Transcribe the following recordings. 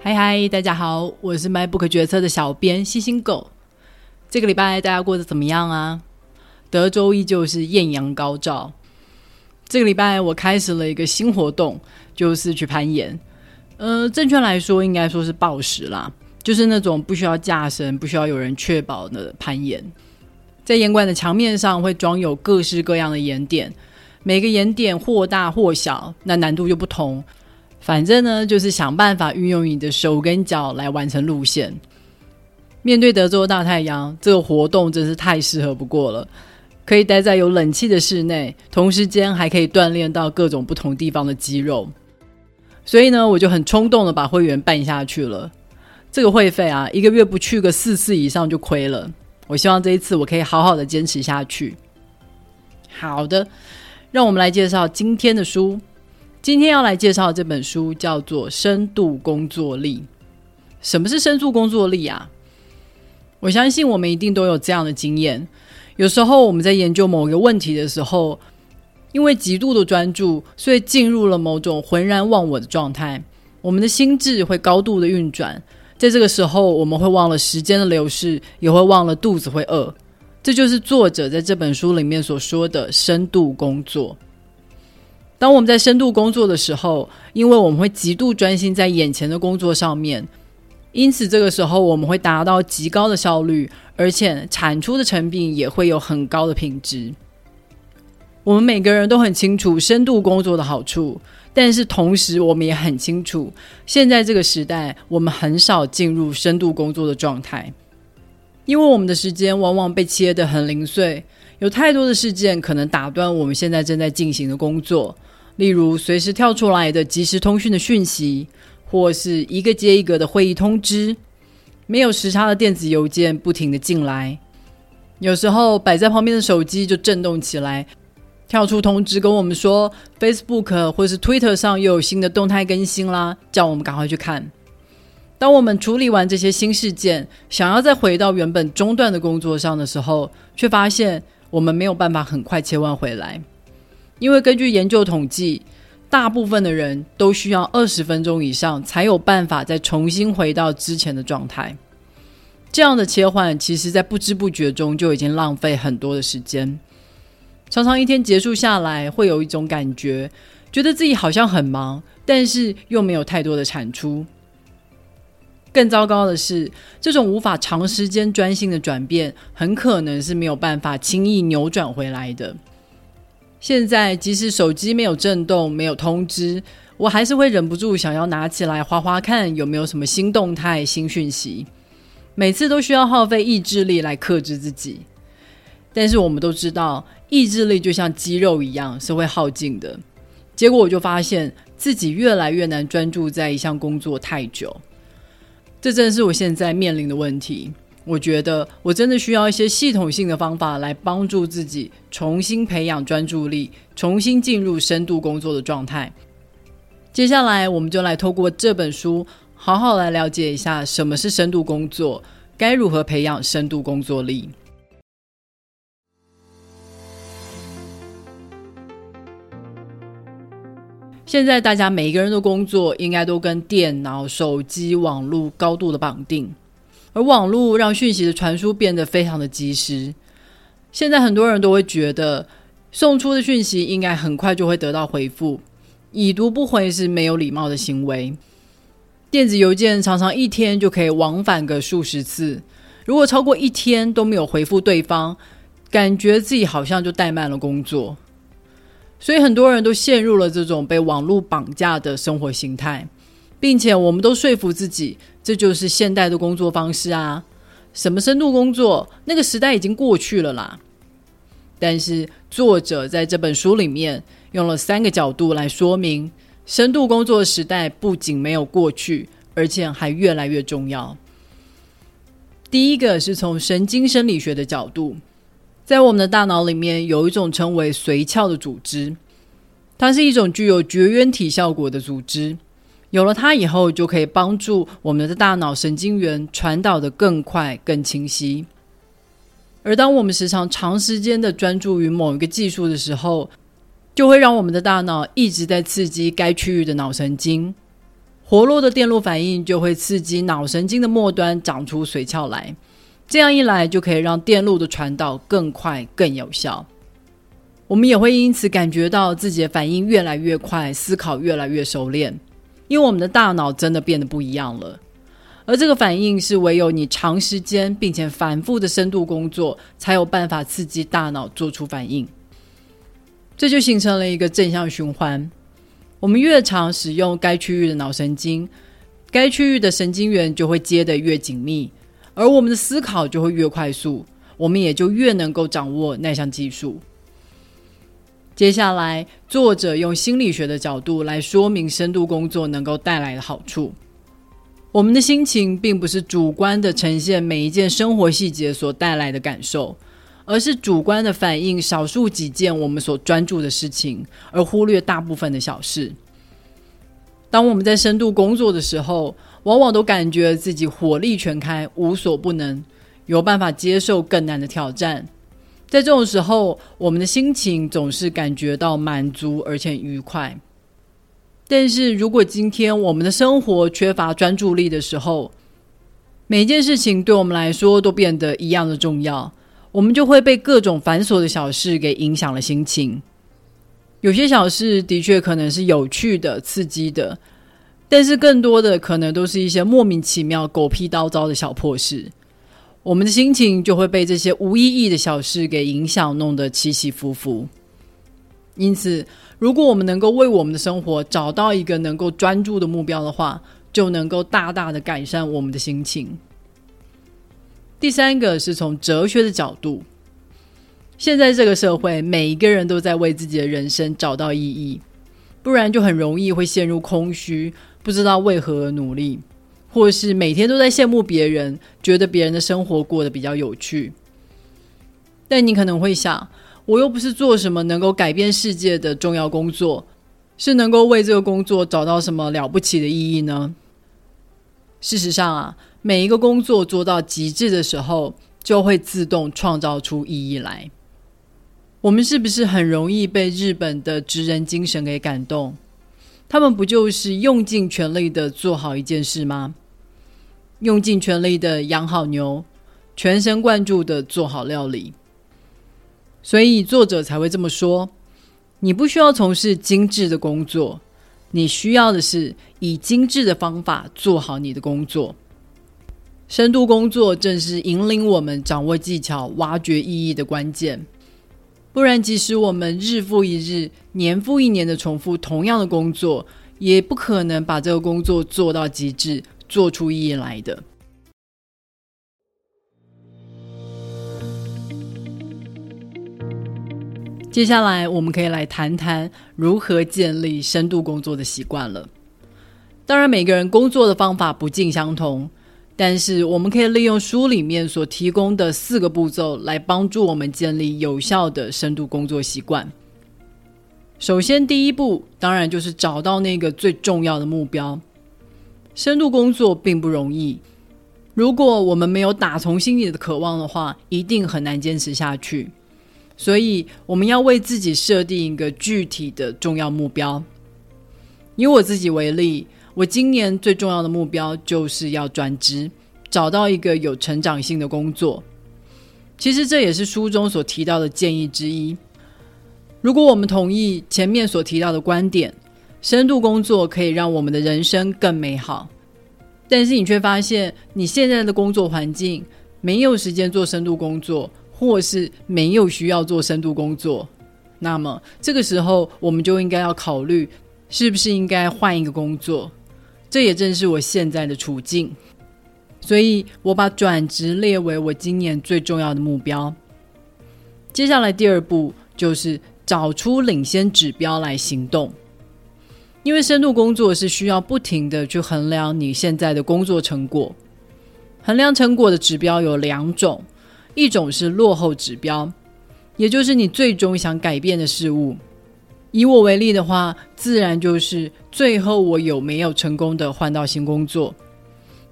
嗨嗨，大家好，我是 MyBook 决策的小编星星狗。这个礼拜大家过得怎么样啊？德州依旧是艳阳高照。这个礼拜我开始了一个新活动，就是去攀岩。呃，正确来说应该说是暴食啦，就是那种不需要架绳、不需要有人确保的攀岩。在岩馆的墙面上会装有各式各样的岩点，每个岩点或大或小，那难度就不同。反正呢，就是想办法运用你的手跟脚来完成路线。面对德州大太阳，这个活动真是太适合不过了。可以待在有冷气的室内，同时间还可以锻炼到各种不同地方的肌肉。所以呢，我就很冲动的把会员办下去了。这个会费啊，一个月不去个四次以上就亏了。我希望这一次我可以好好的坚持下去。好的，让我们来介绍今天的书。今天要来介绍的这本书叫做《深度工作力》。什么是深度工作力啊？我相信我们一定都有这样的经验。有时候我们在研究某个问题的时候，因为极度的专注，所以进入了某种浑然忘我的状态。我们的心智会高度的运转，在这个时候，我们会忘了时间的流逝，也会忘了肚子会饿。这就是作者在这本书里面所说的深度工作。当我们在深度工作的时候，因为我们会极度专心在眼前的工作上面，因此这个时候我们会达到极高的效率，而且产出的成品也会有很高的品质。我们每个人都很清楚深度工作的好处，但是同时我们也很清楚，现在这个时代我们很少进入深度工作的状态，因为我们的时间往往被切得很零碎，有太多的事件可能打断我们现在正在进行的工作。例如，随时跳出来的即时通讯的讯息，或是一个接一个的会议通知，没有时差的电子邮件不停的进来，有时候摆在旁边的手机就震动起来，跳出通知跟我们说 Facebook 或是 Twitter 上又有新的动态更新啦，叫我们赶快去看。当我们处理完这些新事件，想要再回到原本中断的工作上的时候，却发现我们没有办法很快切换回来。因为根据研究统计，大部分的人都需要二十分钟以上才有办法再重新回到之前的状态。这样的切换，其实在不知不觉中就已经浪费很多的时间。常常一天结束下来，会有一种感觉，觉得自己好像很忙，但是又没有太多的产出。更糟糕的是，这种无法长时间专心的转变，很可能是没有办法轻易扭转回来的。现在即使手机没有震动、没有通知，我还是会忍不住想要拿起来划划看有没有什么新动态、新讯息。每次都需要耗费意志力来克制自己，但是我们都知道，意志力就像肌肉一样是会耗尽的。结果我就发现自己越来越难专注在一项工作太久，这正是我现在面临的问题。我觉得我真的需要一些系统性的方法来帮助自己重新培养专注力，重新进入深度工作的状态。接下来，我们就来透过这本书，好好来了解一下什么是深度工作，该如何培养深度工作力。现在大家每一个人的工作，应该都跟电脑、手机、网络高度的绑定。而网络让讯息的传输变得非常的及时。现在很多人都会觉得，送出的讯息应该很快就会得到回复，已读不回是没有礼貌的行为。电子邮件常常一天就可以往返个数十次，如果超过一天都没有回复对方，感觉自己好像就怠慢了工作。所以很多人都陷入了这种被网络绑架的生活形态。并且我们都说服自己，这就是现代的工作方式啊！什么深度工作，那个时代已经过去了啦。但是作者在这本书里面用了三个角度来说明，深度工作时代不仅没有过去，而且还越来越重要。第一个是从神经生理学的角度，在我们的大脑里面有一种称为髓鞘的组织，它是一种具有绝缘体效果的组织。有了它以后，就可以帮助我们的大脑神经元传导的更快、更清晰。而当我们时常长时间的专注于某一个技术的时候，就会让我们的大脑一直在刺激该区域的脑神经，活络的电路反应就会刺激脑神经的末端长出髓鞘来，这样一来就可以让电路的传导更快、更有效。我们也会因此感觉到自己的反应越来越快，思考越来越熟练，因为我们的大脑真的变得不一样了。而这个反应是唯有你长时间并且反复的深度工作，才有办法刺激大脑做出反应。这就形成了一个正向循环。我们越常使用该区域的脑神经，该区域的神经元就会接得越紧密，而我们的思考就会越快速，我们也就越能够掌握那项技术。接下来，作者用心理学的角度来说明深度工作能够带来的好处。我们的心情并不是主观的呈现每一件生活细节所带来的感受，而是主观的反映少数几件我们所专注的事情，而忽略大部分的小事。当我们在深度工作的时候，往往都感觉自己火力全开，无所不能，有办法接受更难的挑战。在这种时候，我们的心情总是感觉到满足而且愉快。但是如果今天我们的生活缺乏专注力的时候，每件事情对我们来说都变得一样的重要，我们就会被各种繁琐的小事给影响了心情。有些小事的确可能是有趣的、刺激的，但是更多的可能都是一些莫名其妙、狗屁叨叨的小破事。我们的心情就会被这些无意义的小事给影响，弄得起起伏伏。因此，如果我们能够为我们的生活找到一个能够专注的目标的话，就能够大大的改善我们的心情。第三个是从哲学的角度，现在这个社会，每一个人都在为自己的人生找到意义，不然就很容易会陷入空虚，不知道为何而努力。或是每天都在羡慕别人，觉得别人的生活过得比较有趣。但你可能会想，我又不是做什么能够改变世界的重要工作，是能够为这个工作找到什么了不起的意义呢？事实上啊，每一个工作做到极致的时候，就会自动创造出意义来。我们是不是很容易被日本的职人精神给感动？他们不就是用尽全力的做好一件事吗？用尽全力的养好牛，全神贯注的做好料理。所以作者才会这么说：你不需要从事精致的工作，你需要的是以精致的方法做好你的工作。深度工作正是引领我们掌握技巧、挖掘意义的关键。不然，即使我们日复一日、年复一年的重复同样的工作，也不可能把这个工作做到极致，做出意义来的。接下来，我们可以来谈谈如何建立深度工作的习惯了。当然，每个人工作的方法不尽相同。但是，我们可以利用书里面所提供的四个步骤来帮助我们建立有效的深度工作习惯。首先，第一步当然就是找到那个最重要的目标。深度工作并不容易，如果我们没有打从心里的渴望的话，一定很难坚持下去。所以，我们要为自己设定一个具体的重要目标。以我自己为例。我今年最重要的目标就是要转职，找到一个有成长性的工作。其实这也是书中所提到的建议之一。如果我们同意前面所提到的观点，深度工作可以让我们的人生更美好，但是你却发现你现在的工作环境没有时间做深度工作，或是没有需要做深度工作，那么这个时候我们就应该要考虑，是不是应该换一个工作。这也正是我现在的处境，所以我把转职列为我今年最重要的目标。接下来第二步就是找出领先指标来行动，因为深度工作是需要不停的去衡量你现在的工作成果。衡量成果的指标有两种，一种是落后指标，也就是你最终想改变的事物。以我为例的话，自然就是最后我有没有成功的换到新工作。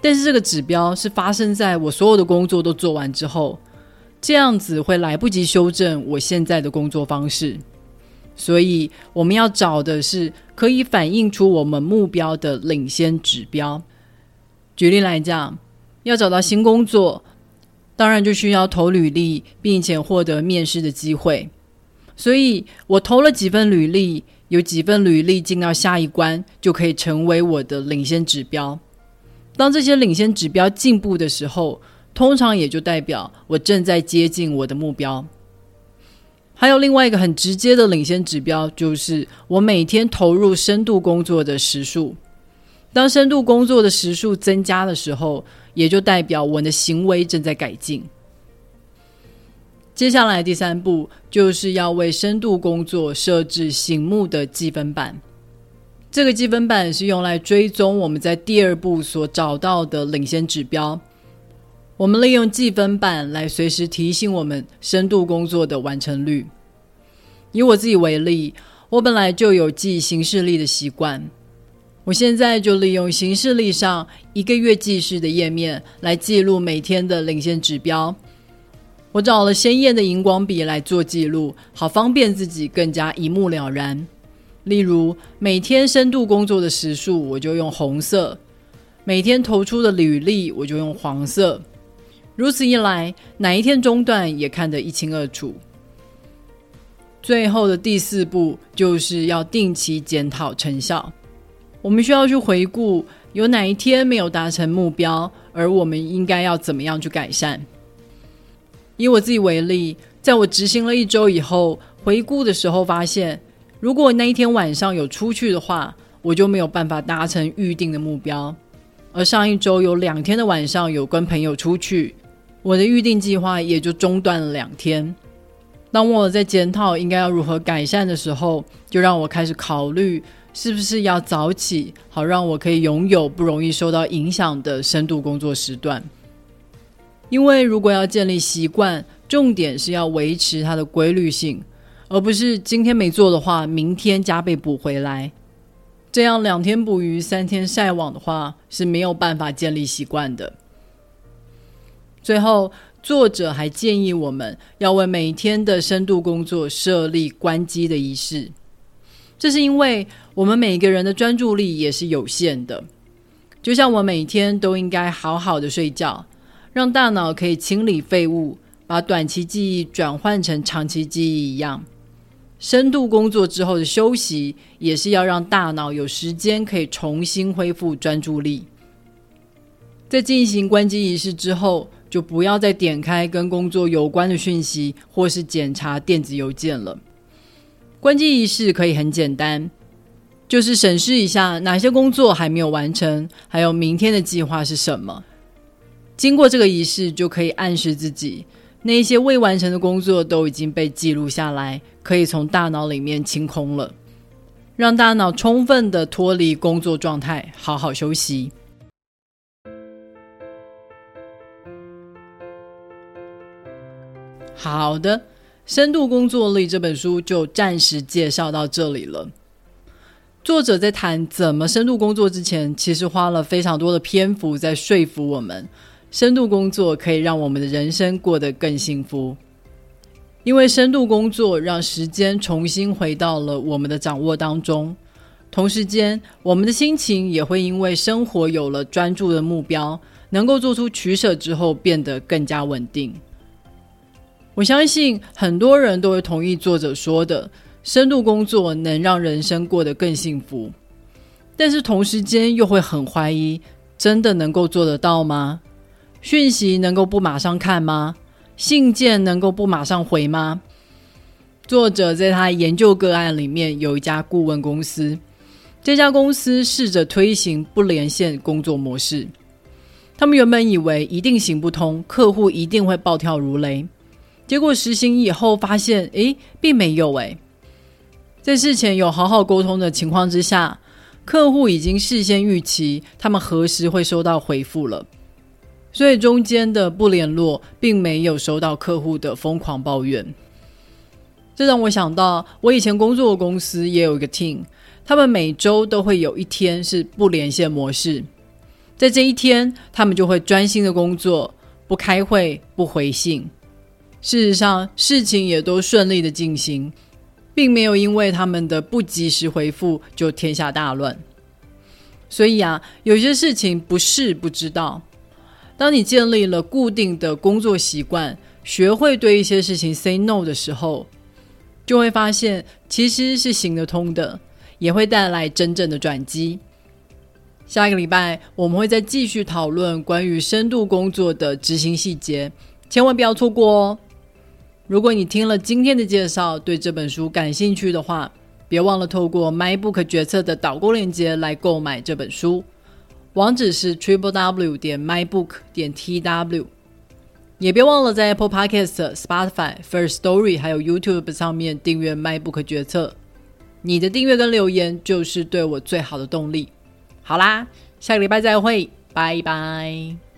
但是这个指标是发生在我所有的工作都做完之后，这样子会来不及修正我现在的工作方式。所以我们要找的是可以反映出我们目标的领先指标。举例来讲，要找到新工作，当然就需要投履历，并且获得面试的机会。所以我投了几份履历，有几份履历进到下一关，就可以成为我的领先指标。当这些领先指标进步的时候，通常也就代表我正在接近我的目标。还有另外一个很直接的领先指标，就是我每天投入深度工作的时数。当深度工作的时数增加的时候，也就代表我的行为正在改进。接下来第三步就是要为深度工作设置醒目的积分板。这个积分板是用来追踪我们在第二步所找到的领先指标。我们利用计分板来随时提醒我们深度工作的完成率。以我自己为例，我本来就有记行事历的习惯，我现在就利用行事历上一个月记事的页面来记录每天的领先指标。我找了鲜艳的荧光笔来做记录，好方便自己更加一目了然。例如，每天深度工作的时数，我就用红色；每天投出的履历，我就用黄色。如此一来，哪一天中断也看得一清二楚。最后的第四步就是要定期检讨成效。我们需要去回顾有哪一天没有达成目标，而我们应该要怎么样去改善。以我自己为例，在我执行了一周以后，回顾的时候发现，如果那一天晚上有出去的话，我就没有办法达成预定的目标。而上一周有两天的晚上有跟朋友出去。我的预定计划也就中断了两天。当我在检讨应该要如何改善的时候，就让我开始考虑是不是要早起，好让我可以拥有不容易受到影响的深度工作时段。因为如果要建立习惯，重点是要维持它的规律性，而不是今天没做的话，明天加倍补回来。这样两天捕鱼三天晒网的话，是没有办法建立习惯的。最后，作者还建议我们要为每天的深度工作设立关机的仪式。这是因为我们每个人的专注力也是有限的，就像我每天都应该好好的睡觉，让大脑可以清理废物，把短期记忆转换成长期记忆一样。深度工作之后的休息，也是要让大脑有时间可以重新恢复专注力。在进行关机仪式之后。就不要再点开跟工作有关的讯息，或是检查电子邮件了。关机仪式可以很简单，就是审视一下哪些工作还没有完成，还有明天的计划是什么。经过这个仪式，就可以暗示自己，那些未完成的工作都已经被记录下来，可以从大脑里面清空了，让大脑充分的脱离工作状态，好好休息。好的，《深度工作力》这本书就暂时介绍到这里了。作者在谈怎么深度工作之前，其实花了非常多的篇幅在说服我们，深度工作可以让我们的人生过得更幸福。因为深度工作让时间重新回到了我们的掌握当中，同时间我们的心情也会因为生活有了专注的目标，能够做出取舍之后，变得更加稳定。我相信很多人都会同意作者说的，深度工作能让人生过得更幸福。但是同时间又会很怀疑，真的能够做得到吗？讯息能够不马上看吗？信件能够不马上回吗？作者在他研究个案里面有一家顾问公司，这家公司试着推行不连线工作模式。他们原本以为一定行不通，客户一定会暴跳如雷。结果实行以后发现，诶，并没有诶，在事前有好好沟通的情况之下，客户已经事先预期他们何时会收到回复了，所以中间的不联络，并没有收到客户的疯狂抱怨。这让我想到，我以前工作的公司也有一个 team，他们每周都会有一天是不连线模式，在这一天，他们就会专心的工作，不开会，不回信。事实上，事情也都顺利的进行。并没有因为他们的不及时回复就天下大乱。所以啊，有些事情不是不知道。当你建立了固定的工作习惯，学会对一些事情 say no 的时候，就会发现其实是行得通的，也会带来真正的转机。下一个礼拜我们会再继续讨论关于深度工作的执行细节，千万不要错过哦！如果你听了今天的介绍，对这本书感兴趣的话，别忘了透过 MyBook 决策的导购链接来购买这本书，网址是 triple w 点 mybook 点 tw。也别忘了在 Apple Podcast、Spotify、First Story 还有 YouTube 上面订阅 MyBook 决策。你的订阅跟留言就是对我最好的动力。好啦，下个礼拜再会，拜拜。